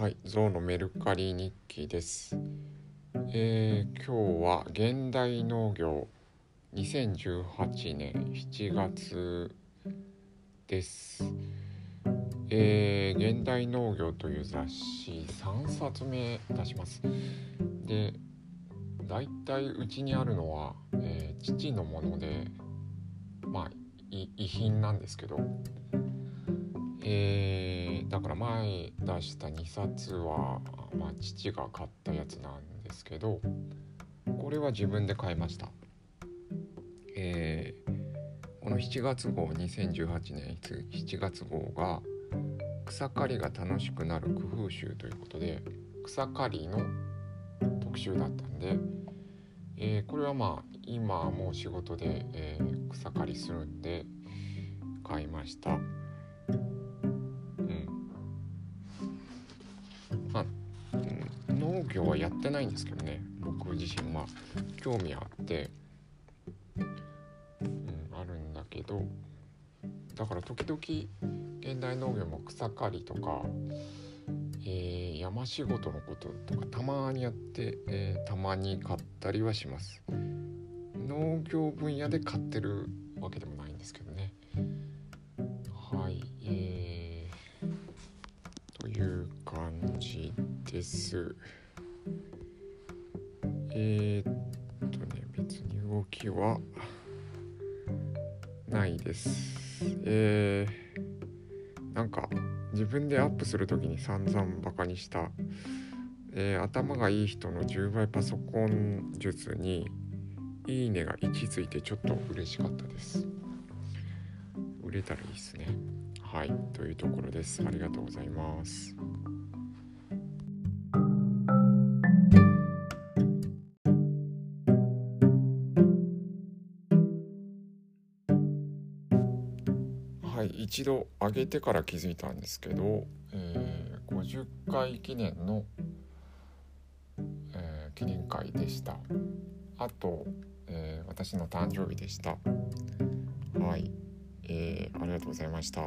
はい、ゾウのメルカリ日記です。えー今日は現代農業2018年7月です。えー現代農業という雑誌3冊目出します。で、だいたいうちにあるのは、えー父のもので、まあ遺品なんですけど、えーだから前出した2冊は、まあ、父が買ったやつなんですけどこれは自分で買いました、えーこの7月号2018年7月号が草刈りが楽しくなる工夫集ということで草刈りの特集だったんで、えーこれはまあ今もう仕事で、えー草刈りするんで買いました。農業はやってないんですけどね僕自身まあ興味あって、うん、あるんだけどだから時々現代農業も草刈りとか、えー山仕事のこととかたまにやって、えーたまに買ったりはします。農業分野で買ってるわけでもないんですけどね。はいえーという感じです。えー、っとね、別に動きはないです。えー、なんか自分でアップするときに散々バカにした、えー頭がいい人の10倍パソコン術にいいねが1ついてちょっと嬉しかったです。売れたらいいですね。はい、というところです。ありがとうございます。はい、一度上げてから気づいたんですけど、えー50回記念の、えー記念会でした。あと、えー私の誕生日でした。はい、えーありがとうございました。